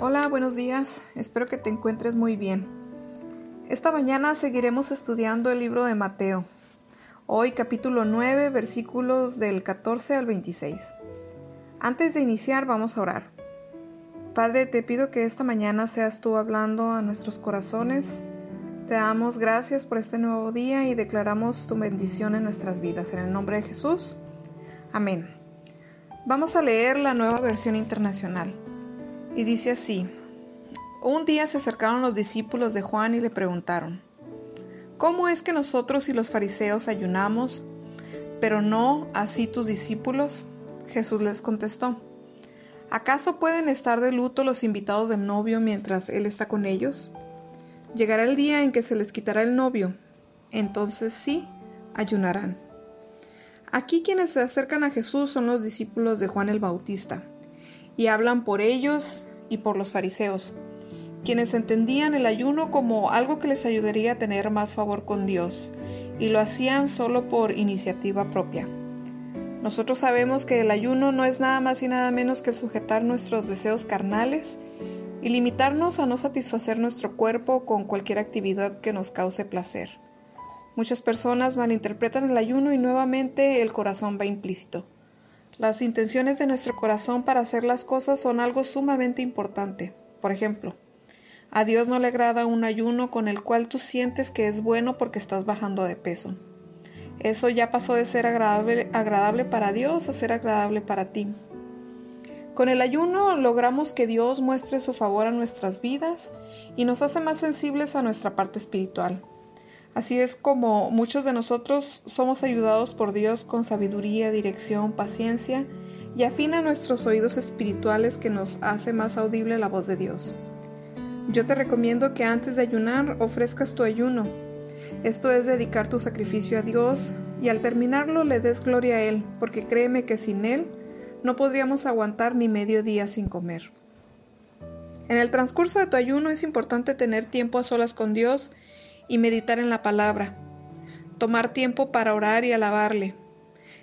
Hola, buenos días. Espero que te encuentres muy bien. Esta mañana seguiremos estudiando el libro de Mateo. Hoy capítulo 9, versículos del 14 al 26. Antes de iniciar vamos a orar. Padre, te pido que esta mañana seas tú hablando a nuestros corazones. Te damos gracias por este nuevo día y declaramos tu bendición en nuestras vidas. En el nombre de Jesús. Amén. Vamos a leer la nueva versión internacional. Y dice así, un día se acercaron los discípulos de Juan y le preguntaron, ¿cómo es que nosotros y los fariseos ayunamos, pero no así tus discípulos? Jesús les contestó, ¿acaso pueden estar de luto los invitados del novio mientras él está con ellos? Llegará el día en que se les quitará el novio, entonces sí, ayunarán. Aquí quienes se acercan a Jesús son los discípulos de Juan el Bautista y hablan por ellos y por los fariseos, quienes entendían el ayuno como algo que les ayudaría a tener más favor con Dios, y lo hacían solo por iniciativa propia. Nosotros sabemos que el ayuno no es nada más y nada menos que el sujetar nuestros deseos carnales y limitarnos a no satisfacer nuestro cuerpo con cualquier actividad que nos cause placer. Muchas personas malinterpretan el ayuno y nuevamente el corazón va implícito. Las intenciones de nuestro corazón para hacer las cosas son algo sumamente importante. Por ejemplo, a Dios no le agrada un ayuno con el cual tú sientes que es bueno porque estás bajando de peso. Eso ya pasó de ser agradable, para Dios a ser agradable para ti. Con el ayuno logramos que Dios muestre su favor a nuestras vidas y nos hace más sensibles a nuestra parte espiritual. Así es como muchos de nosotros somos ayudados por Dios con sabiduría, dirección, paciencia y afina nuestros oídos espirituales que nos hace más audible la voz de Dios. Yo te recomiendo que antes de ayunar ofrezcas tu ayuno. Esto es dedicar tu sacrificio a Dios y al terminarlo le des gloria a Él, porque créeme que sin Él no podríamos aguantar ni medio día sin comer. En el transcurso de tu ayuno es importante tener tiempo a solas con Dios y meditar en la palabra. Tomar tiempo para orar y alabarle.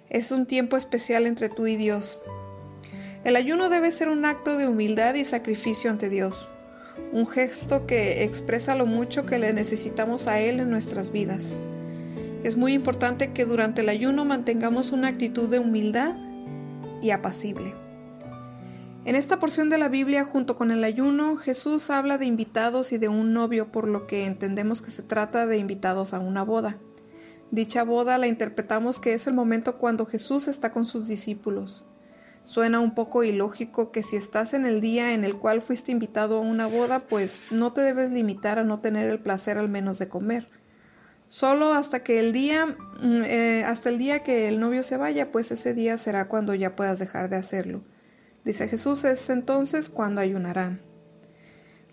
Es un tiempo especial entre tú y Dios. El ayuno debe ser un acto de humildad y sacrificio ante Dios, un gesto que expresa lo mucho que le necesitamos a Él en nuestras vidas. Es muy importante que durante el ayuno mantengamos una actitud de humildad y apacible. En esta porción de la Biblia, junto con el ayuno, Jesús habla de invitados y de un novio, por lo que entendemos que se trata de invitados a una boda. Dicha boda la interpretamos que es el momento cuando Jesús está con sus discípulos. Suena un poco ilógico que si estás en el día en el cual fuiste invitado a una boda, pues no te debes limitar a no tener el placer al menos de comer. Solo hasta que el día, mm, eh, hasta el día que el novio se vaya, pues ese día será cuando ya puedas dejar de hacerlo. Dice Jesús, es entonces cuando ayunarán.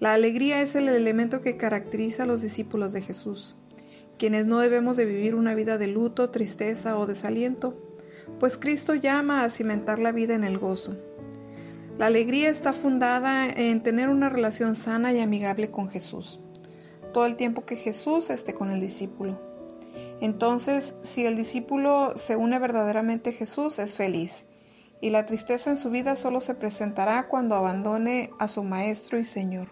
La alegría es el elemento que caracteriza a los discípulos de Jesús, quienes no debemos de vivir una vida de luto, tristeza o desaliento, pues Cristo llama a cimentar la vida en el gozo. La alegría está fundada en tener una relación sana y amigable con Jesús, todo el tiempo que Jesús esté con el discípulo. Entonces, si el discípulo se une verdaderamente a Jesús, es feliz y la tristeza en su vida solo se presentará cuando abandone a su Maestro y Señor.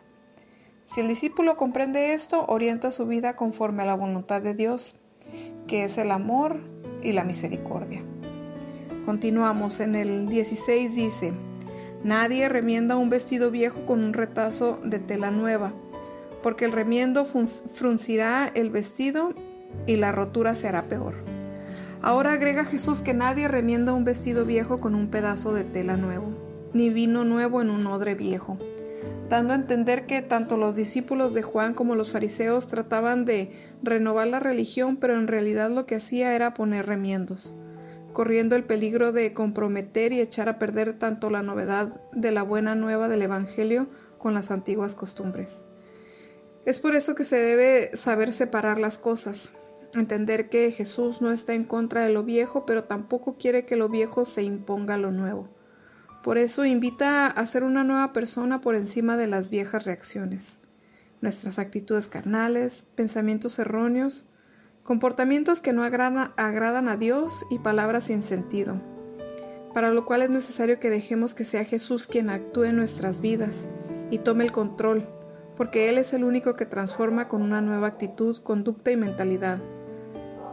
Si el discípulo comprende esto, orienta su vida conforme a la voluntad de Dios, que es el amor y la misericordia. Continuamos en el 16 dice, Nadie remienda un vestido viejo con un retazo de tela nueva, porque el remiendo fruncirá el vestido y la rotura se hará peor. Ahora agrega Jesús que nadie remienda un vestido viejo con un pedazo de tela nuevo, ni vino nuevo en un odre viejo, dando a entender que tanto los discípulos de Juan como los fariseos trataban de renovar la religión, pero en realidad lo que hacía era poner remiendos, corriendo el peligro de comprometer y echar a perder tanto la novedad de la buena nueva del Evangelio con las antiguas costumbres. Es por eso que se debe saber separar las cosas, Entender que Jesús no está en contra de lo viejo, pero tampoco quiere que lo viejo se imponga a lo nuevo. Por eso invita a ser una nueva persona por encima de las viejas reacciones, nuestras actitudes carnales, pensamientos erróneos, comportamientos que no agradan a Dios y palabras sin sentido, para lo cual es necesario que dejemos que sea Jesús quien actúe en nuestras vidas y tome el control, porque Él es el único que transforma con una nueva actitud, conducta y mentalidad.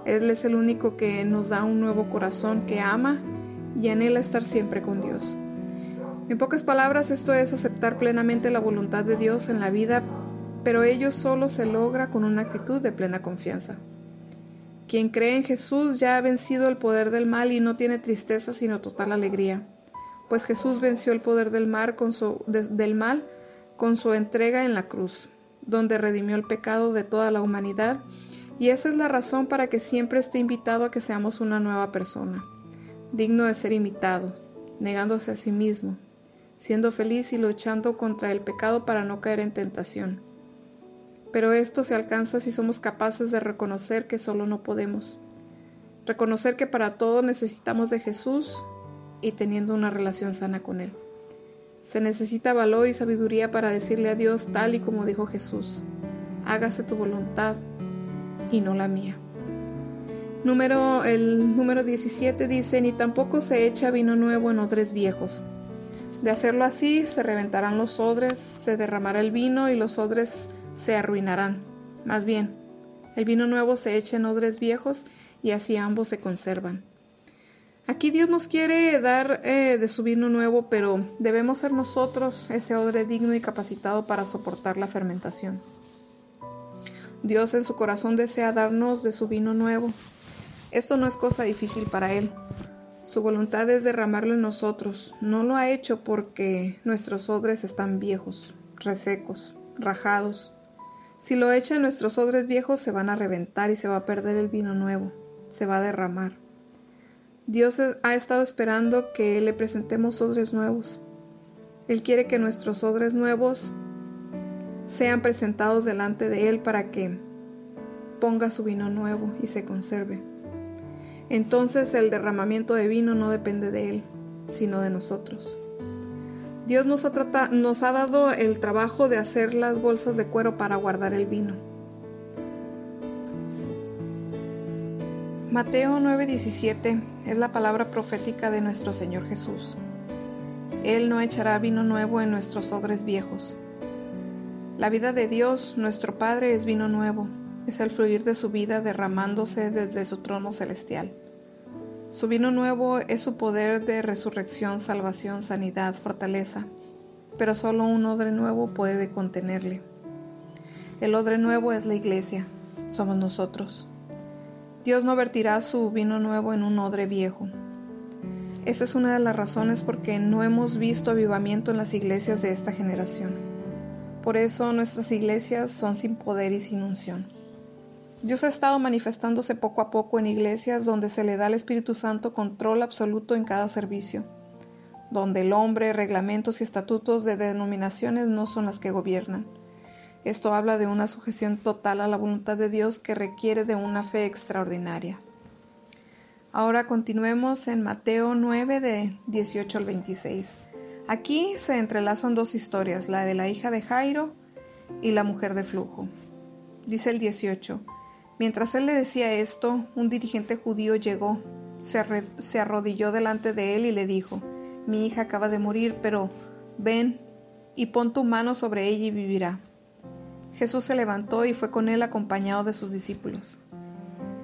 Él es el único que nos da un nuevo corazón que ama y anhela estar siempre con Dios. En pocas palabras, esto es aceptar plenamente la voluntad de Dios en la vida, pero ello solo se logra con una actitud de plena confianza. Quien cree en Jesús ya ha vencido el poder del mal y no tiene tristeza sino total alegría, pues Jesús venció el poder del del mal con su entrega en la cruz, donde redimió el pecado de toda la humanidad, y esa es la razón para que siempre esté invitado a que seamos una nueva persona, digno de ser imitado, negándose a sí mismo, siendo feliz y luchando contra el pecado para no caer en tentación. Pero esto se alcanza si somos capaces de reconocer que solo no podemos. Reconocer que para todo necesitamos de Jesús y teniendo una relación sana con Él. Se necesita valor y sabiduría para decirle a Dios tal y como dijo Jesús. Hágase tu voluntad y no la mía. Número, el número 17 dice, ni tampoco se echa vino nuevo en odres viejos de hacerlo así, se reventarán los odres, se derramará el vino y los odres se arruinarán. Más bien, el vino nuevo se echa en odres viejos y así ambos se conservan. Aquí Dios nos quiere dar eh, de su vino nuevo, pero debemos ser nosotros ese odre digno y capacitado para soportar la fermentación. Dios en su corazón desea darnos de su vino nuevo. Esto no es cosa difícil para Él. Su voluntad es derramarlo en nosotros. No lo ha hecho porque nuestros odres están viejos, resecos, rajados. Si lo echa en nuestros odres viejos se van a reventar y se va a perder el vino nuevo, se va a derramar. Dios ha estado esperando que le presentemos odres nuevos. Él quiere que nuestros odres nuevos sean presentados delante de Él para que ponga su vino nuevo y se conserve entonces el derramamiento de vino no depende de Él, sino de nosotros. Dios nos ha, dado el trabajo de hacer las bolsas de cuero para guardar el vino. Mateo 9:17 es la palabra profética de nuestro Señor Jesús. Él no echará vino nuevo en nuestros odres viejos. La vida de Dios, nuestro Padre, es vino nuevo, es el fluir de su vida derramándose desde su trono celestial. Su vino nuevo es su poder de resurrección, salvación, sanidad, fortaleza, pero solo un odre nuevo puede contenerle. El odre nuevo es la iglesia, somos nosotros. Dios no vertirá su vino nuevo en un odre viejo. Esa es una de las razones por que no hemos visto avivamiento en las iglesias de esta generación. Por eso nuestras iglesias son sin poder y sin unción. Dios ha estado manifestándose poco a poco en iglesias donde se le da al Espíritu Santo control absoluto en cada servicio, donde el hombre, reglamentos y estatutos de denominaciones no son las que gobiernan. Esto habla de una sujeción total a la voluntad de Dios que requiere de una fe extraordinaria. Ahora continuemos en Mateo 9 de 18 al 26. Aquí se entrelazan dos historias, la de la hija de Jairo y la mujer de flujo. Dice el 18. Mientras él le decía esto, un dirigente judío llegó, se, arrodilló delante de él y le dijo, Mi hija acaba de morir, pero ven y pon tu mano sobre ella y vivirá. Jesús se levantó y fue con él acompañado de sus discípulos.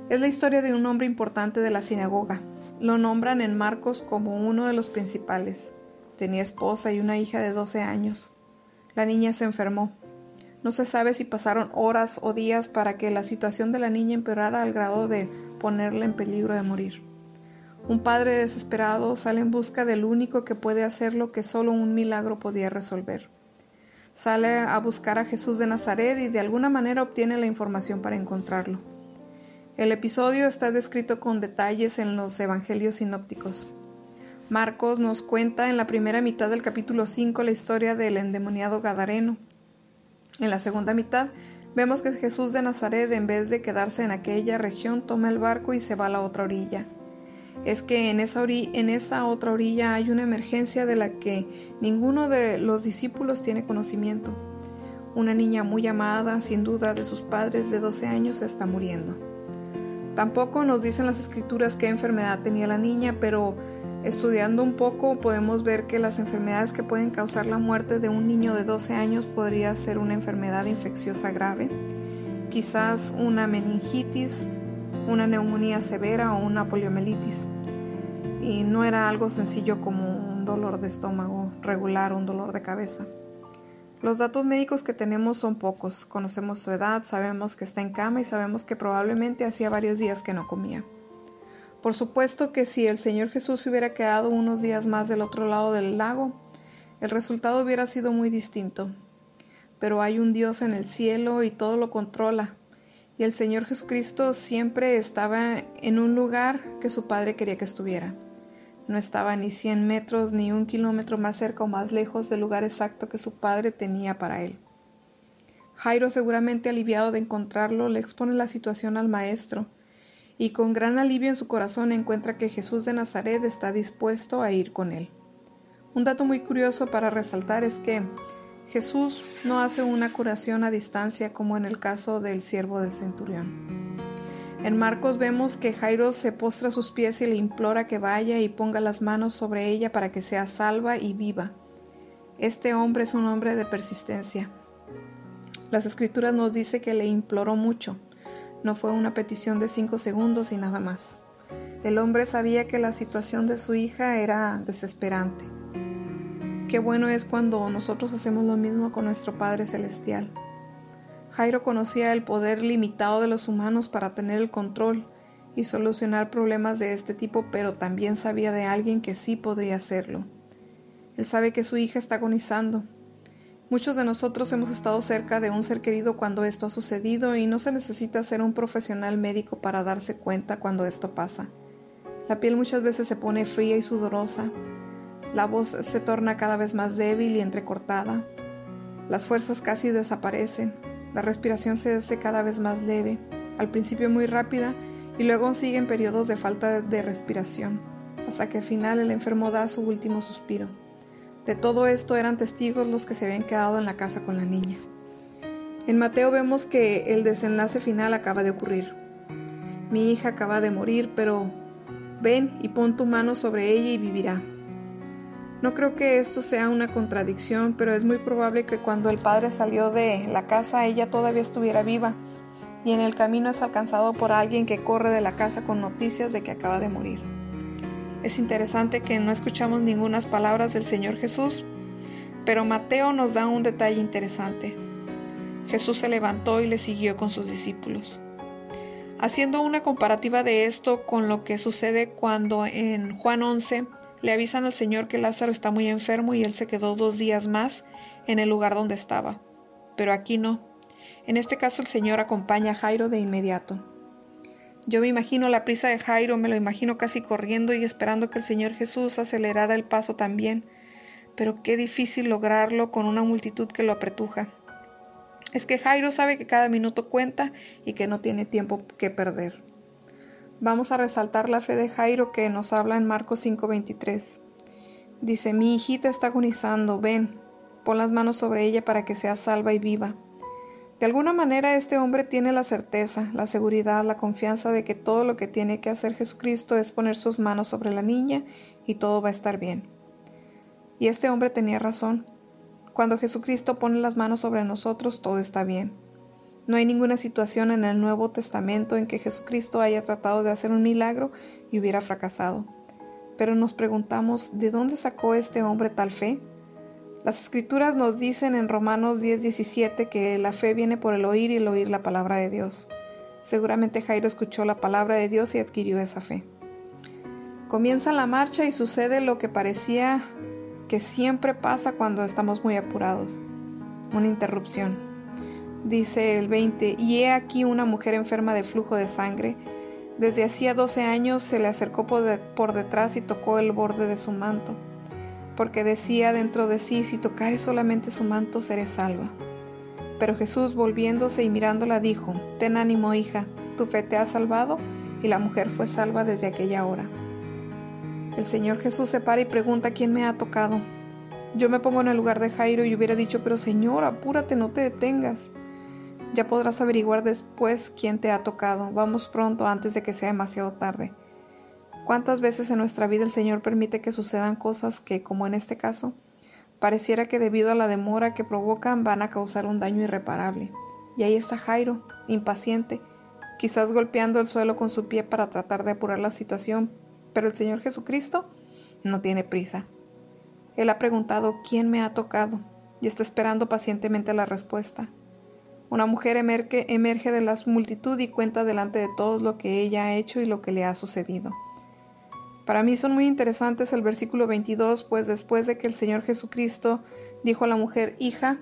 Es la historia de un hombre importante de la sinagoga. Lo nombran en Marcos como uno de los principales. Tenía esposa y una hija de 12 años. La niña se enfermó. No se sabe si pasaron horas o días para que la situación de la niña empeorara al grado de ponerla en peligro de morir. Un padre desesperado sale en busca del único que puede hacer lo que solo un milagro podía resolver. Sale a buscar a Jesús de Nazaret y de alguna manera obtiene la información para encontrarlo. El episodio está descrito con detalles en los evangelios sinópticos. Marcos nos cuenta en la primera mitad del capítulo 5 la historia del endemoniado Gadareno en la segunda mitad vemos que Jesús de Nazaret, en vez de quedarse en aquella región, toma el barco y se va a la otra orilla. Es que en esa, en esa otra orilla hay una emergencia de la que ninguno de los discípulos tiene conocimiento. Una niña muy amada, sin duda, de sus padres de 12 años está muriendo. Tampoco nos dicen las escrituras qué enfermedad tenía la niña, pero Estudiando un poco podemos ver que las enfermedades que pueden causar la muerte de un niño de 12 años podría ser una enfermedad infecciosa grave, quizás una meningitis, una neumonía severa o una poliomielitis. Y no era algo sencillo como un dolor de estómago regular o un dolor de cabeza. Los datos médicos que tenemos son pocos. Conocemos su edad, sabemos que está en cama y sabemos que probablemente hacía varios días que no comía. Por supuesto que si el Señor Jesús se hubiera quedado unos días más del otro lado del lago, el resultado hubiera sido muy distinto. Pero hay un Dios en el cielo y todo lo controla. Y el Señor Jesucristo siempre estaba en un lugar que su Padre quería que estuviera. No estaba ni 100 metros ni un kilómetro más cerca o más lejos del lugar exacto que su Padre tenía para él. Jairo, seguramente aliviado de encontrarlo, le expone la situación al Maestro y con gran alivio en su corazón encuentra que Jesús de Nazaret está dispuesto a ir con él. Un dato muy curioso para resaltar es que Jesús no hace una curación a distancia como en el caso del siervo del centurión. En Marcos vemos que Jairo se postra a sus pies y le implora que vaya y ponga las manos sobre ella para que sea salva y viva. Este hombre es un hombre de persistencia. Las escrituras nos dice que le imploró mucho. No fue una petición de cinco segundos y nada más. El hombre sabía que la situación de su hija era desesperante. Qué bueno es cuando nosotros hacemos lo mismo con nuestro Padre Celestial. Jairo conocía el poder limitado de los humanos para tener el control y solucionar problemas de este tipo, pero también sabía de alguien que sí podría hacerlo. Él sabe que su hija está agonizando Muchos de nosotros hemos estado cerca de un ser querido cuando esto ha sucedido y no se necesita ser un profesional médico para darse cuenta cuando esto pasa. La piel muchas veces se pone fría y sudorosa, la voz se torna cada vez más débil y entrecortada, las fuerzas casi desaparecen, la respiración se hace cada vez más leve, al principio muy rápida y luego siguen periodos de falta de respiración, hasta que al final el enfermo da su último suspiro. De todo esto eran testigos los que se habían quedado en la casa con la niña. En Mateo vemos que el desenlace final acaba de ocurrir. Mi hija acaba de morir, pero ven y pon tu mano sobre ella y vivirá. No creo que esto sea una contradicción, pero es muy probable que cuando el padre salió de la casa ella todavía estuviera viva y en el camino es alcanzado por alguien que corre de la casa con noticias de que acaba de morir. Es interesante que no escuchamos ninguna palabras del Señor Jesús, pero Mateo nos da un detalle interesante. Jesús se levantó y le siguió con sus discípulos. Haciendo una comparativa de esto con lo que sucede cuando en Juan 11 le avisan al Señor que Lázaro está muy enfermo y él se quedó dos días más en el lugar donde estaba. Pero aquí no. En este caso el Señor acompaña a Jairo de inmediato. Yo me imagino la prisa de Jairo, me lo imagino casi corriendo y esperando que el Señor Jesús acelerara el paso también. Pero qué difícil lograrlo con una multitud que lo apretuja. Es que Jairo sabe que cada minuto cuenta y que no tiene tiempo que perder. Vamos a resaltar la fe de Jairo que nos habla en Marcos 5:23. Dice, mi hijita está agonizando, ven, pon las manos sobre ella para que sea salva y viva. De alguna manera este hombre tiene la certeza, la seguridad, la confianza de que todo lo que tiene que hacer Jesucristo es poner sus manos sobre la niña y todo va a estar bien. Y este hombre tenía razón. Cuando Jesucristo pone las manos sobre nosotros, todo está bien. No hay ninguna situación en el Nuevo Testamento en que Jesucristo haya tratado de hacer un milagro y hubiera fracasado. Pero nos preguntamos, ¿de dónde sacó este hombre tal fe? Las escrituras nos dicen en Romanos 10:17 que la fe viene por el oír y el oír la palabra de Dios. Seguramente Jairo escuchó la palabra de Dios y adquirió esa fe. Comienza la marcha y sucede lo que parecía que siempre pasa cuando estamos muy apurados. Una interrupción. Dice el 20, y he aquí una mujer enferma de flujo de sangre. Desde hacía 12 años se le acercó por detrás y tocó el borde de su manto porque decía dentro de sí, si tocare solamente su manto seré salva. Pero Jesús volviéndose y mirándola dijo, Ten ánimo hija, tu fe te ha salvado, y la mujer fue salva desde aquella hora. El Señor Jesús se para y pregunta quién me ha tocado. Yo me pongo en el lugar de Jairo y hubiera dicho, pero Señor, apúrate, no te detengas. Ya podrás averiguar después quién te ha tocado. Vamos pronto antes de que sea demasiado tarde. ¿Cuántas veces en nuestra vida el Señor permite que sucedan cosas que, como en este caso, pareciera que debido a la demora que provocan van a causar un daño irreparable? Y ahí está Jairo, impaciente, quizás golpeando el suelo con su pie para tratar de apurar la situación, pero el Señor Jesucristo no tiene prisa. Él ha preguntado quién me ha tocado y está esperando pacientemente la respuesta. Una mujer emerge, emerge de la multitud y cuenta delante de todos lo que ella ha hecho y lo que le ha sucedido. Para mí son muy interesantes el versículo 22, pues después de que el Señor Jesucristo dijo a la mujer, hija,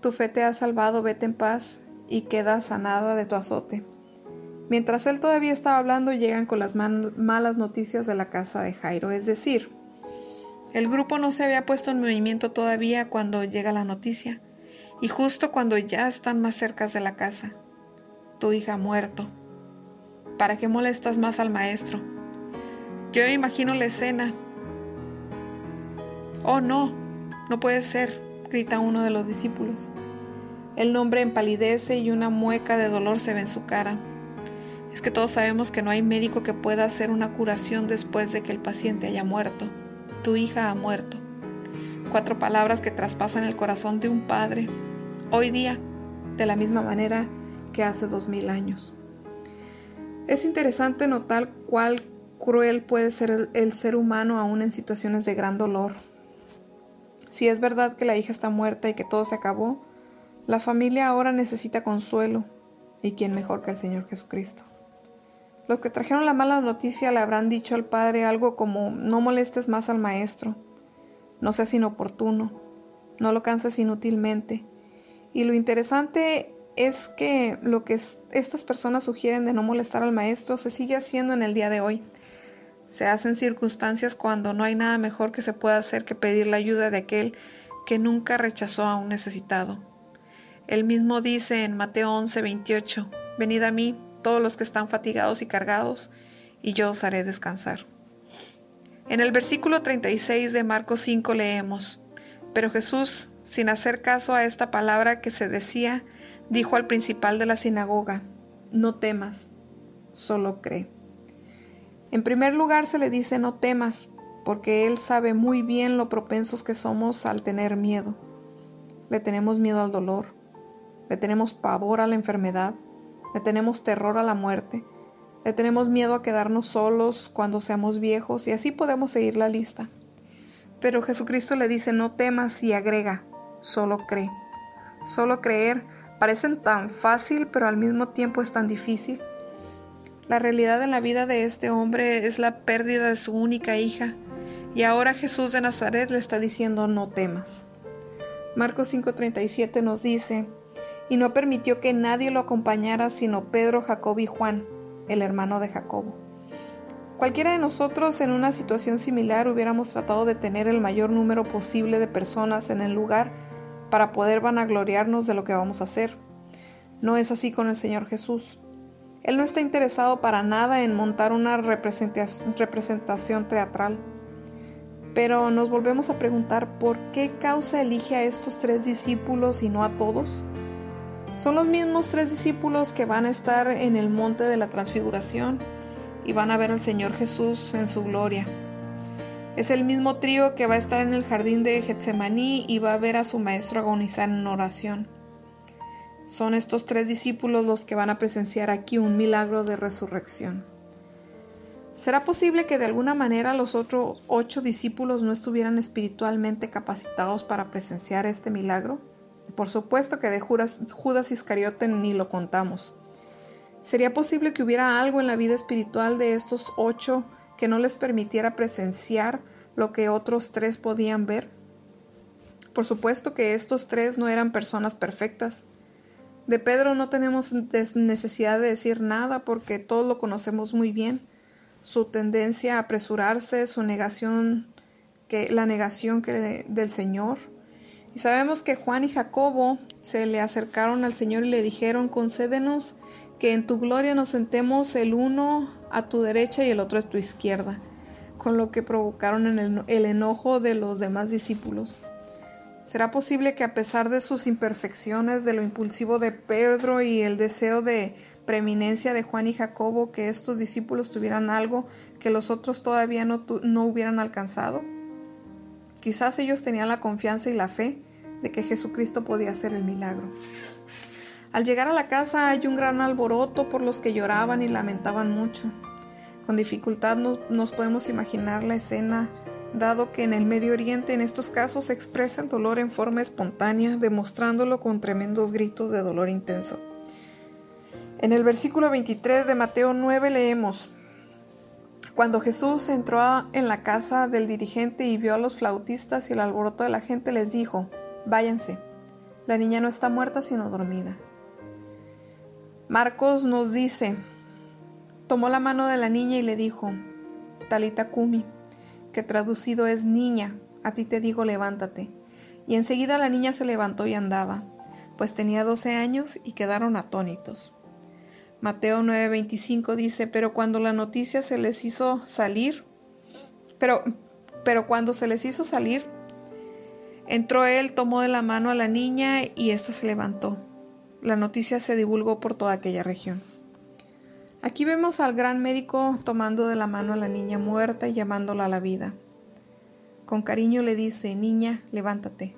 tu fe te ha salvado, vete en paz y queda sanada de tu azote. Mientras él todavía estaba hablando, llegan con las malas noticias de la casa de Jairo, es decir, el grupo no se había puesto en movimiento todavía cuando llega la noticia, y justo cuando ya están más cerca de la casa. Tu hija ha muerto. ¿Para qué molestas más al maestro? Yo imagino la escena. Oh, no, no puede ser, grita uno de los discípulos. El nombre empalidece y una mueca de dolor se ve en su cara. Es que todos sabemos que no hay médico que pueda hacer una curación después de que el paciente haya muerto. Tu hija ha muerto. Cuatro palabras que traspasan el corazón de un padre, hoy día, de la misma manera que hace dos mil años. Es interesante notar cuál cruel puede ser el, ser humano aún en situaciones de gran dolor. Si es verdad que la hija está muerta y que todo se acabó, la familia ahora necesita consuelo, y quién mejor que el Señor Jesucristo. Los que trajeron la mala noticia le habrán dicho al padre algo como no molestes más al maestro, no seas inoportuno, no lo canses inútilmente. Y lo interesante es que lo que estas personas sugieren de no molestar al maestro se sigue haciendo en el día de hoy. Se hacen circunstancias cuando no hay nada mejor que se pueda hacer que pedir la ayuda de aquel que nunca rechazó a un necesitado. Él mismo dice en Mateo 11, 28, Venid a mí, todos los que están fatigados y cargados, y yo os haré descansar. En el versículo 36 de Marcos 5 leemos, Pero Jesús, sin hacer caso a esta palabra que se decía, dijo al principal de la sinagoga, No temas, solo cree. En primer lugar se le dice no temas, porque Él sabe muy bien lo propensos que somos al tener miedo. Le tenemos miedo al dolor, le tenemos pavor a la enfermedad, le tenemos terror a la muerte, le tenemos miedo a quedarnos solos cuando seamos viejos y así podemos seguir la lista. Pero Jesucristo le dice no temas y agrega, solo cree. Solo creer parecen tan fácil pero al mismo tiempo es tan difícil. La realidad en la vida de este hombre es la pérdida de su única hija y ahora Jesús de Nazaret le está diciendo no temas. Marcos 5:37 nos dice, y no permitió que nadie lo acompañara sino Pedro, Jacob y Juan, el hermano de Jacobo. Cualquiera de nosotros en una situación similar hubiéramos tratado de tener el mayor número posible de personas en el lugar para poder vanagloriarnos de lo que vamos a hacer. No es así con el Señor Jesús. Él no está interesado para nada en montar una representación teatral. Pero nos volvemos a preguntar por qué causa elige a estos tres discípulos y no a todos. Son los mismos tres discípulos que van a estar en el monte de la transfiguración y van a ver al Señor Jesús en su gloria. Es el mismo trío que va a estar en el jardín de Getsemaní y va a ver a su maestro agonizar en oración. Son estos tres discípulos los que van a presenciar aquí un milagro de resurrección. ¿Será posible que de alguna manera los otros ocho discípulos no estuvieran espiritualmente capacitados para presenciar este milagro? Por supuesto que de Judas, Iscariote ni lo contamos. ¿Sería posible que hubiera algo en la vida espiritual de estos ocho que no les permitiera presenciar lo que otros tres podían ver? Por supuesto que estos tres no eran personas perfectas. De Pedro no tenemos necesidad de decir nada porque todos lo conocemos muy bien. Su tendencia a apresurarse, su negación, que, la negación del Señor, y sabemos que Juan y Jacobo se le acercaron al Señor y le dijeron, concédenos que en tu gloria nos sentemos el uno a tu derecha y el otro a tu izquierda, con lo que provocaron el enojo de los demás discípulos. ¿Será posible que a pesar de sus imperfecciones, de lo impulsivo de Pedro y el deseo de preeminencia de Juan y Jacobo, que estos discípulos tuvieran algo que los otros todavía no, no hubieran alcanzado. Quizás ellos tenían la confianza y la fe de que Jesucristo podía hacer el milagro. Al llegar a la casa hay un gran alboroto por los que lloraban y lamentaban mucho. Con dificultad no, nos podemos imaginar la escena, dado que en el Medio Oriente en estos casos se expresa el dolor en forma espontánea, demostrándolo con tremendos gritos de dolor intenso. En el versículo 23 de Mateo 9 leemos, Cuando Jesús entró en la casa del dirigente y vio a los flautistas y el alboroto de la gente, les dijo, Váyanse, la niña no está muerta sino dormida. Marcos nos dice, tomó la mano de la niña y le dijo, Talita Kumi, traducido es niña, a ti te digo levántate. Y enseguida la niña se levantó y andaba, pues tenía doce años y quedaron atónitos. Mateo 9:25 dice, pero cuando la noticia se les hizo salir, pero, pero cuando se les hizo salir, entró él, tomó de la mano a la niña y ésta se levantó. La noticia se divulgó por toda aquella región. Aquí vemos al gran médico tomando de la mano a la niña muerta y llamándola a la vida. Con cariño le dice, niña, levántate.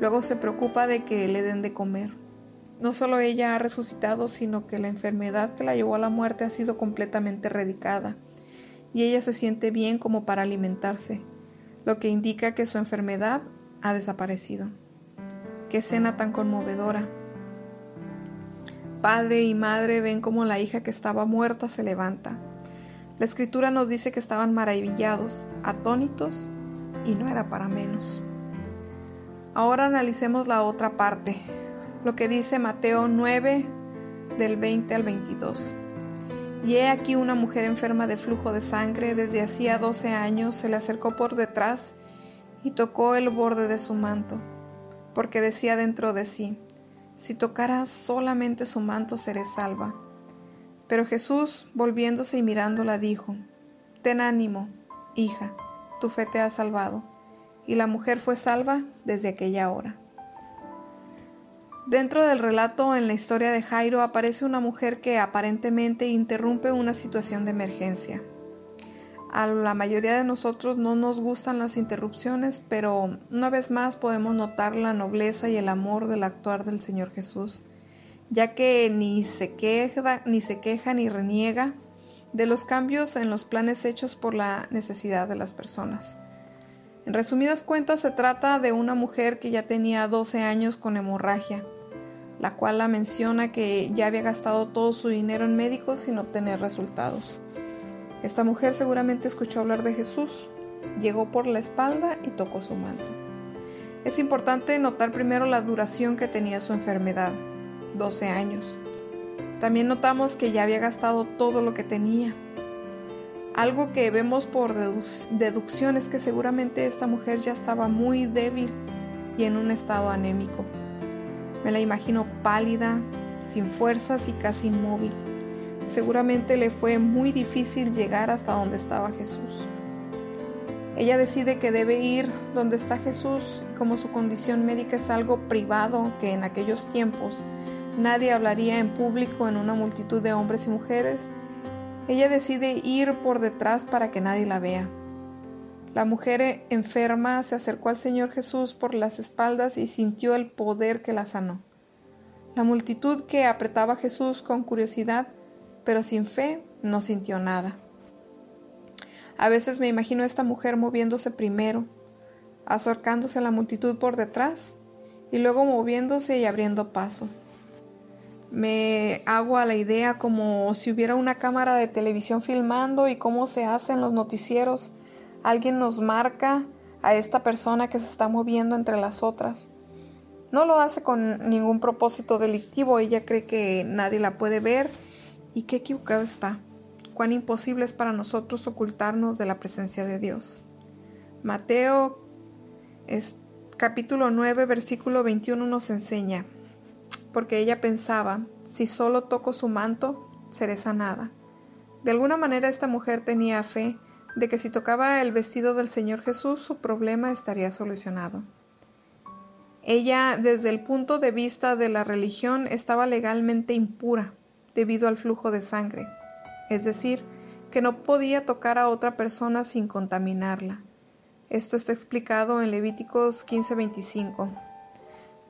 Luego se preocupa de que le den de comer. No solo ella ha resucitado, sino que la enfermedad que la llevó a la muerte ha sido completamente erradicada, y ella se siente bien como para alimentarse, lo que indica que su enfermedad ha desaparecido. Qué escena tan conmovedora. Padre y madre ven como la hija que estaba muerta se levanta. La escritura nos dice que estaban maravillados, atónitos, y no era para menos. Ahora analicemos la otra parte, lo que dice Mateo 9 del 20 al 22. Y he aquí una mujer enferma de flujo de sangre desde hacía 12 años se le acercó por detrás y tocó el borde de su manto, porque decía dentro de sí, si tocara solamente su manto seré salva. Pero Jesús, volviéndose y mirándola, dijo, Ten ánimo, hija, tu fe te ha salvado. Y la mujer fue salva desde aquella hora. Dentro del relato en la historia de Jairo aparece una mujer que aparentemente interrumpe una situación de emergencia. A la mayoría de nosotros no nos gustan las interrupciones, pero una vez más podemos notar la nobleza y el amor del actuar del Señor Jesús, ya que ni se queja, ni se queja ni reniega de los cambios en los planes hechos por la necesidad de las personas. En resumidas cuentas, se trata de una mujer que ya tenía 12 años con hemorragia, la cual la menciona que ya había gastado todo su dinero en médicos sin obtener resultados. Esta mujer seguramente escuchó hablar de Jesús, llegó por la espalda y tocó su manto. Es importante notar primero la duración que tenía su enfermedad, 12 años. También notamos que ya había gastado todo lo que tenía. Algo que vemos por deducción es que seguramente esta mujer ya estaba muy débil y en un estado anémico. Me la imagino pálida, sin fuerzas y casi inmóvil. Seguramente le fue muy difícil llegar hasta donde estaba Jesús. Ella decide que debe ir donde está Jesús como su condición médica es algo privado que en aquellos tiempos nadie hablaría en público en una multitud de hombres y mujeres, ella decide ir por detrás para que nadie la vea. La mujer enferma se acercó al Señor Jesús por las espaldas y sintió el poder que la sanó. La multitud que apretaba a Jesús con curiosidad pero sin fe no sintió nada. A veces me imagino a esta mujer moviéndose primero, acercándose a la multitud por detrás y luego moviéndose y abriendo paso. Me hago a la idea como si hubiera una cámara de televisión filmando y cómo se hacen los noticieros. Alguien nos marca a esta persona que se está moviendo entre las otras. No lo hace con ningún propósito delictivo, ella cree que nadie la puede ver y qué equivocado está. Cuán imposible es para nosotros ocultarnos de la presencia de Dios. Mateo capítulo 9, versículo 21 nos enseña, porque ella pensaba, si solo toco su manto, seré sanada. De alguna manera esta mujer tenía fe de que si tocaba el vestido del Señor Jesús su problema estaría solucionado. Ella, desde el punto de vista de la religión, estaba legalmente impura, debido al flujo de sangre, es decir, porque no podía tocar a otra persona sin contaminarla. Esto está explicado en Levíticos 15:25.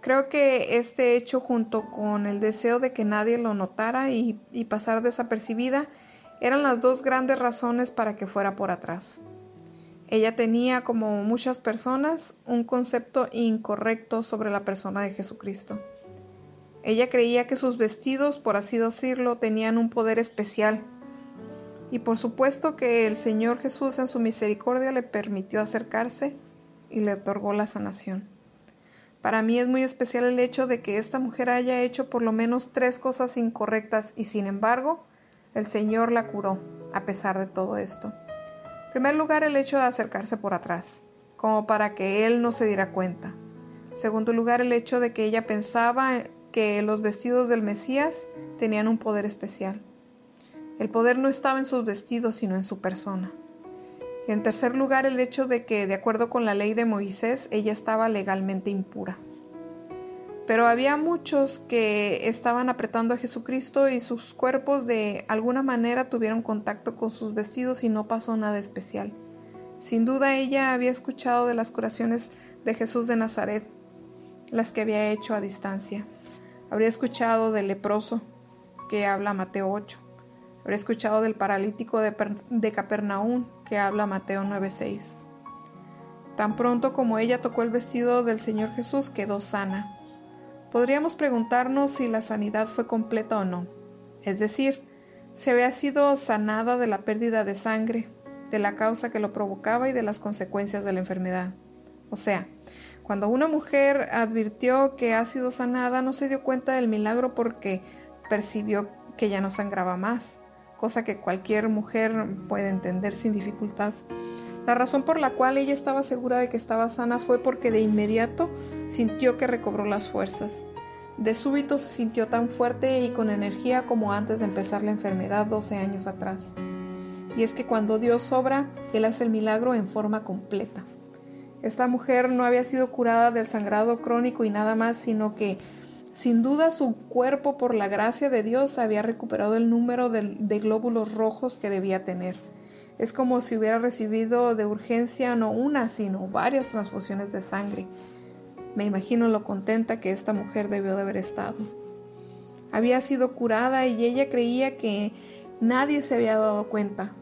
Creo que este hecho junto con el deseo de que nadie lo notara y, y pasar desapercibida eran las dos grandes razones para que fuera por atrás. Ella tenía, como muchas personas, un concepto incorrecto sobre la persona de Jesucristo. Ella creía que sus vestidos, por así decirlo, tenían un poder especial. Y por supuesto que el Señor Jesús en su misericordia le permitió acercarse y le otorgó la sanación. Para mí es muy especial el hecho de que esta mujer haya hecho por lo menos tres cosas incorrectas y sin embargo el Señor la curó a pesar de todo esto. En primer lugar, el hecho de acercarse por atrás, como para que él no se diera cuenta. En segundo lugar, el hecho de que ella pensaba que los vestidos del Mesías tenían un poder especial. El poder no estaba en sus vestidos, sino en su persona. En tercer lugar, el hecho de que, de acuerdo con la ley de Moisés, ella estaba legalmente impura. Pero había muchos que estaban apretando a Jesucristo y sus cuerpos de alguna manera tuvieron contacto con sus vestidos y no pasó nada especial. Sin duda ella había escuchado de las curaciones de Jesús de Nazaret, las que había hecho a distancia. Habría escuchado del leproso, que habla Mateo 8. Habría escuchado del paralítico de, de Capernaum, que habla Mateo 9:6. Tan pronto como ella tocó el vestido del Señor Jesús, quedó sana. Podríamos preguntarnos si la sanidad fue completa o no, es decir, si había sido sanada de la pérdida de sangre, de la causa que lo provocaba y de las consecuencias de la enfermedad. O sea, cuando una mujer advirtió que ha sido sanada, no se dio cuenta del milagro porque percibió que ya no sangraba más, cosa que cualquier mujer puede entender sin dificultad. La razón por la cual ella estaba segura de que estaba sana fue porque de inmediato sintió que recobró las fuerzas. De súbito se sintió tan fuerte y con energía como antes de empezar la enfermedad 12 años atrás. Y es que cuando Dios obra, Él hace el milagro en forma completa. Esta mujer no había sido curada del sangrado crónico y nada más, sino que sin duda su cuerpo por la gracia de Dios había recuperado el número de, de glóbulos rojos que debía tener es como si hubiera recibido de urgencia no una, sino varias transfusiones de sangre. Me imagino lo contenta que esta mujer debió de haber estado. Había sido curada y ella creía que nadie se había dado cuenta.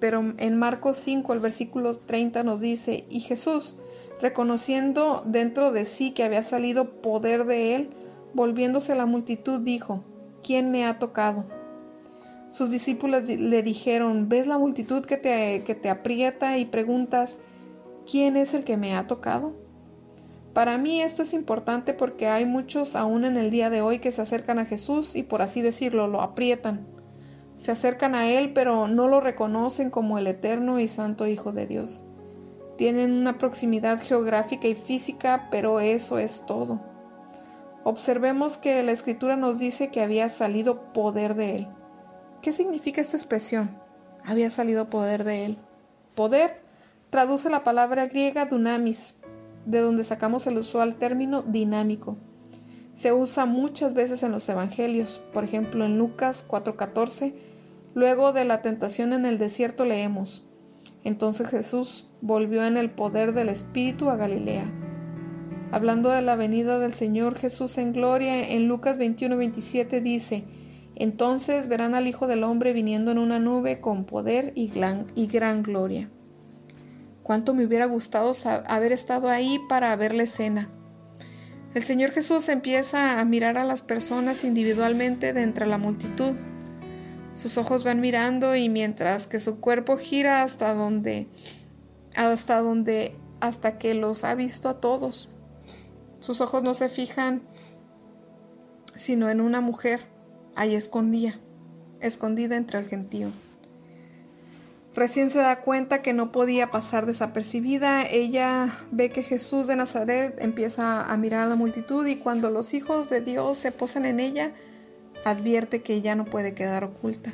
Pero en Marcos 5, el versículo 30 nos dice, y Jesús, reconociendo dentro de sí que había salido poder de él, volviéndose a la multitud, dijo, ¿quién me ha tocado? Sus discípulos le dijeron, ¿ves la multitud que te, que te aprieta y preguntas, ¿quién es el que me ha tocado? Para mí esto es importante porque hay muchos aún en el día de hoy que se acercan a Jesús y por así decirlo lo aprietan. Se acercan a Él pero no lo reconocen como el eterno y santo Hijo de Dios. Tienen una proximidad geográfica y física, pero eso es todo. Observemos que la escritura nos dice que había salido poder de Él. ¿Qué significa esta expresión? Había salido poder de él. Poder traduce la palabra griega dunamis, de donde sacamos el usual término dinámico. Se usa muchas veces en los evangelios, por ejemplo en Lucas 4:14, luego de la tentación en el desierto leemos, entonces Jesús volvió en el poder del Espíritu a Galilea. Hablando de la venida del Señor Jesús en gloria, en Lucas 21:27 dice, entonces verán al Hijo del Hombre viniendo en una nube con poder y gran, gloria. Cuánto me hubiera gustado haber estado ahí para ver la escena. El Señor Jesús empieza a mirar a las personas individualmente de entre la multitud. Sus ojos van mirando y mientras que su cuerpo gira hasta donde hasta donde hasta que los ha visto a todos. Sus ojos no se fijan sino en una mujer ahí escondía, escondida entre el gentío. Recién se da cuenta que no podía pasar desapercibida, ella ve que Jesús de Nazaret empieza a mirar a la multitud y cuando los hijos de Dios se posan en ella, advierte que ella no puede quedar oculta.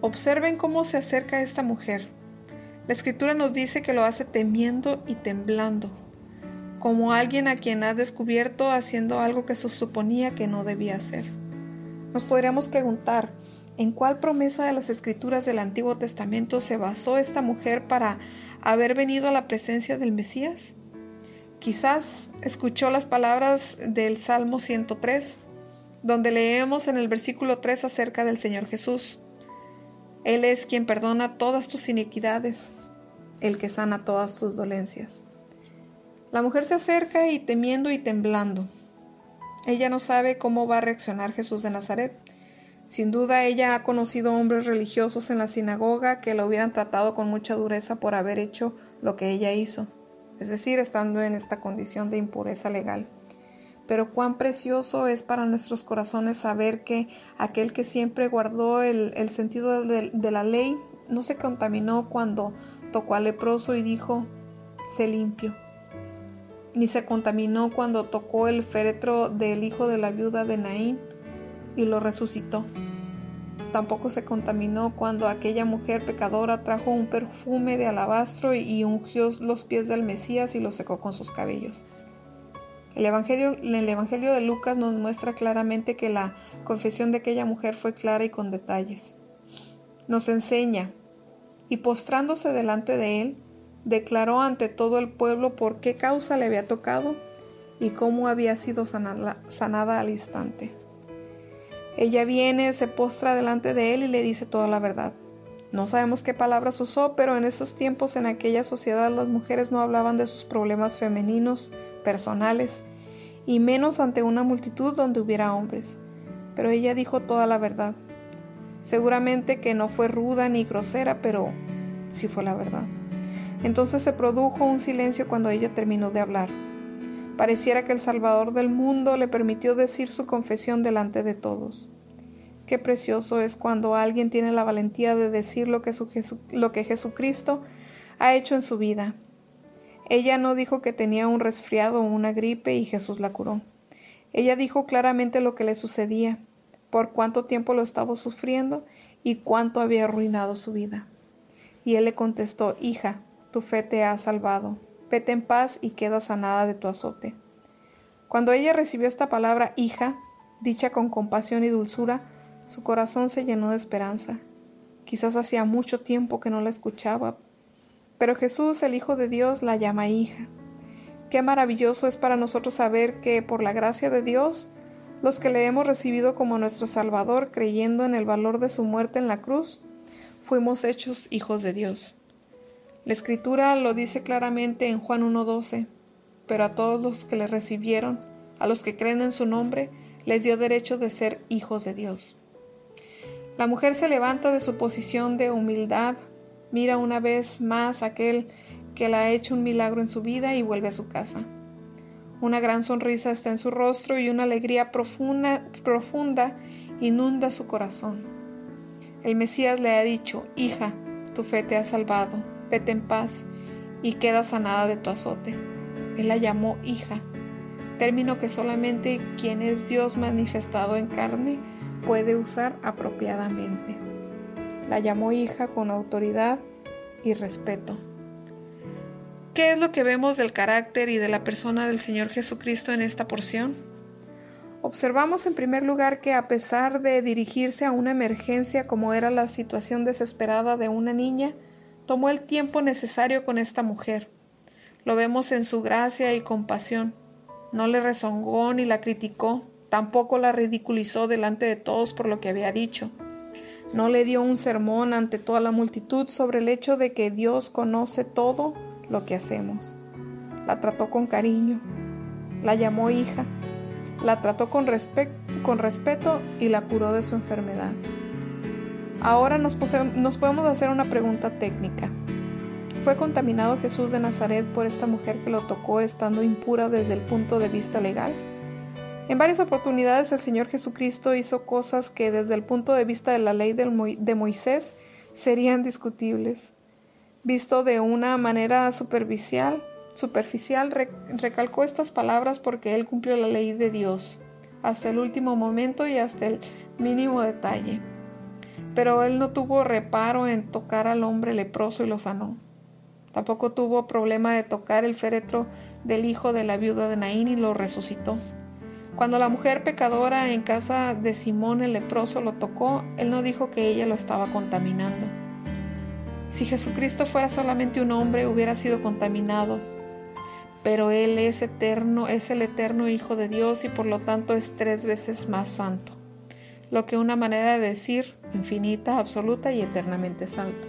Observen cómo se acerca esta mujer. La escritura nos dice que lo hace temiendo y temblando, como alguien a quien ha descubierto haciendo algo que se suponía que no debía hacer. Nos podríamos preguntar, ¿En cuál promesa de las escrituras del Antiguo Testamento se basó esta mujer para haber venido a la presencia del Mesías? Quizás escuchó las palabras del Salmo 103, donde leemos en el versículo 3 acerca del Señor Jesús. Él es quien perdona todas tus iniquidades, el que sana todas tus dolencias. La mujer se acerca y temiendo y temblando. Ella no sabe cómo va a reaccionar Jesús de Nazaret. Sin duda ella ha conocido hombres religiosos en la sinagoga que la hubieran tratado con mucha dureza por haber hecho lo que ella hizo, es decir, estando en esta condición de impureza legal. Pero cuán precioso es para nuestros corazones saber que aquel que siempre guardó el, sentido de, de la ley no se contaminó cuando tocó al leproso y dijo, sé limpio ni se contaminó cuando tocó el féretro del hijo de la viuda de Naín y lo resucitó. Tampoco se contaminó cuando aquella mujer pecadora trajo un perfume de alabastro y ungió los pies del Mesías y los secó con sus cabellos. El evangelio, el evangelio de Lucas nos muestra claramente que la confesión de aquella mujer fue clara y con detalles. Nos enseña, y postrándose delante de él, declaró ante todo el pueblo por qué causa le había tocado y cómo había sido sanada, al instante. Ella viene, se postra delante de él y le dice toda la verdad. No sabemos qué palabras usó, pero en esos tiempos en aquella sociedad las mujeres no hablaban de sus problemas femeninos, personales, y menos ante una multitud donde hubiera hombres. Pero ella dijo toda la verdad. Seguramente que no fue ruda ni grosera, pero sí fue la verdad. Entonces se produjo un silencio cuando ella terminó de hablar. Pareciera que el Salvador del mundo le permitió decir su confesión delante de todos. Qué precioso es cuando alguien tiene la valentía de decir lo que, lo que Jesucristo ha hecho en su vida. Ella no dijo que tenía un resfriado o una gripe y Jesús la curó. Ella dijo claramente lo que le sucedía, por cuánto tiempo lo estaba sufriendo y cuánto había arruinado su vida. Y él le contestó, Hija, tu fe te ha salvado vete en paz y queda sanada de tu azote. Cuando ella recibió esta palabra hija, dicha con compasión y dulzura, su corazón se llenó de esperanza. Quizás hacía mucho tiempo que no la escuchaba, pero Jesús, el Hijo de Dios, la llama hija. Qué maravilloso es para nosotros saber que, por la gracia de Dios, los que le hemos recibido como nuestro Salvador, creyendo en el valor de su muerte en la cruz, fuimos hechos hijos de Dios. La escritura lo dice claramente en Juan 1.12, pero a todos los que le recibieron, a los que creen en su nombre, les dio derecho de ser hijos de Dios. La mujer se levanta de su posición de humildad, mira una vez más aquel que le ha hecho un milagro en su vida y vuelve a su casa. Una gran sonrisa está en su rostro y una alegría profunda, profunda inunda su corazón. El Mesías le ha dicho, hija, tu fe te ha salvado vete en paz y queda sanada de tu azote. Él la llamó hija, término que solamente quien es Dios manifestado en carne puede usar apropiadamente. La llamó hija con autoridad y respeto. ¿Qué es lo que vemos del carácter y de la persona del Señor Jesucristo en esta porción? Observamos en primer lugar que a pesar de dirigirse a una emergencia como era la situación desesperada de una niña, tomó el tiempo necesario con esta mujer. Lo vemos en su gracia y compasión. No le rezongó ni la criticó, tampoco la ridiculizó delante de todos por lo que había dicho. No le dio un sermón ante toda la multitud sobre el hecho de que Dios conoce todo lo que hacemos. La trató con cariño, la llamó hija, la trató con, respeto y la curó de su enfermedad. Ahora nos, podemos hacer una pregunta técnica. ¿Fue contaminado Jesús de Nazaret por esta mujer que lo tocó estando impura desde el punto de vista legal? En varias oportunidades el Señor Jesucristo hizo cosas que desde el punto de vista de la ley de Moisés serían discutibles. Visto de una manera superficial, superficial recalcó estas palabras porque él cumplió la ley de Dios hasta el último momento y hasta el mínimo detalle pero él no tuvo reparo en tocar al hombre leproso y lo sanó. Tampoco tuvo problema de tocar el féretro del hijo de la viuda de Naín y lo resucitó. Cuando la mujer pecadora en casa de Simón el leproso lo tocó, él no dijo que ella lo estaba contaminando. Si Jesucristo fuera solamente un hombre, hubiera sido contaminado, pero Él es eterno, es el eterno Hijo de Dios y por lo tanto es tres veces más santo, lo que una manera de decir infinita, absoluta y eternamente santo.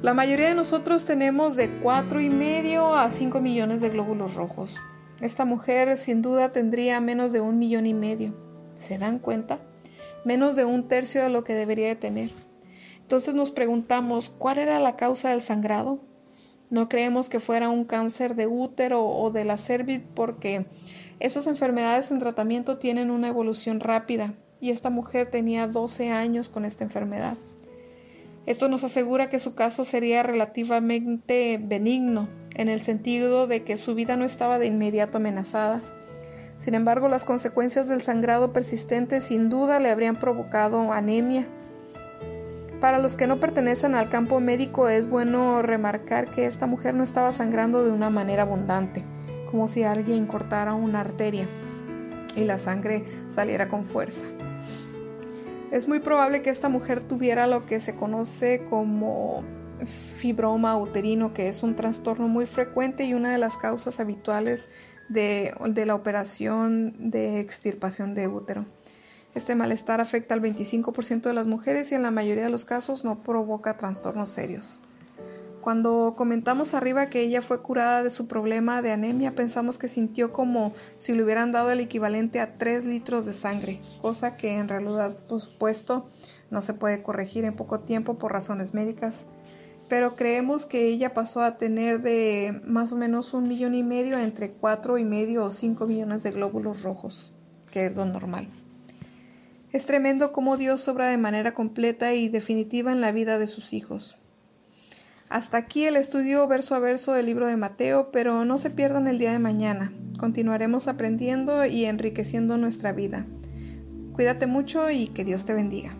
La mayoría de nosotros tenemos de cuatro y medio a 5 millones de glóbulos rojos. Esta mujer sin duda tendría menos de un millón y medio. ¿Se dan cuenta? Menos de un tercio de lo que debería de tener. Entonces nos preguntamos, ¿cuál era la causa del sangrado? No creemos que fuera un cáncer de útero o de la cervix porque esas enfermedades en tratamiento tienen una evolución rápida y esta mujer tenía 12 años con esta enfermedad. Esto nos asegura que su caso sería relativamente benigno, en el sentido de que su vida no estaba de inmediato amenazada. Sin embargo, las consecuencias del sangrado persistente sin duda le habrían provocado anemia, para los que no pertenecen al campo médico es bueno remarcar que esta mujer no estaba sangrando de una manera abundante, como si alguien cortara una arteria y la sangre saliera con fuerza. Es muy probable que esta mujer tuviera lo que se conoce como fibroma uterino, que es un trastorno muy frecuente y una de las causas habituales de, la operación de extirpación de útero. Este malestar afecta al 25% de las mujeres y en la mayoría de los casos no provoca trastornos serios. Cuando comentamos arriba que ella fue curada de su problema de anemia, pensamos que sintió como si le hubieran dado el equivalente a 3 litros de sangre, cosa que en realidad, por supuesto, no se puede corregir en poco tiempo por razones médicas. Pero creemos que ella pasó a tener de más o menos un millón y medio entre cuatro y medio o 5 millones de glóbulos rojos, que es lo normal. Es tremendo cómo Dios obra de manera completa y definitiva en la vida de sus hijos. Hasta aquí el estudio verso a verso del libro de Mateo, pero no se pierdan el día de mañana. Continuaremos aprendiendo y enriqueciendo nuestra vida. Cuídate mucho y que Dios te bendiga.